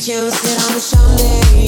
to know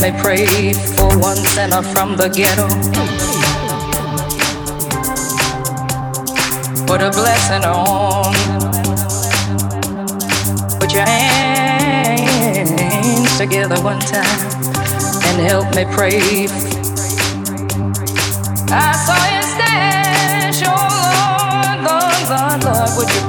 they pray for one sinner from the ghetto. Put a blessing on. Put your hands together one time and help me pray. I saw you stand, your Lord, Lord, Lord, Lord, would you?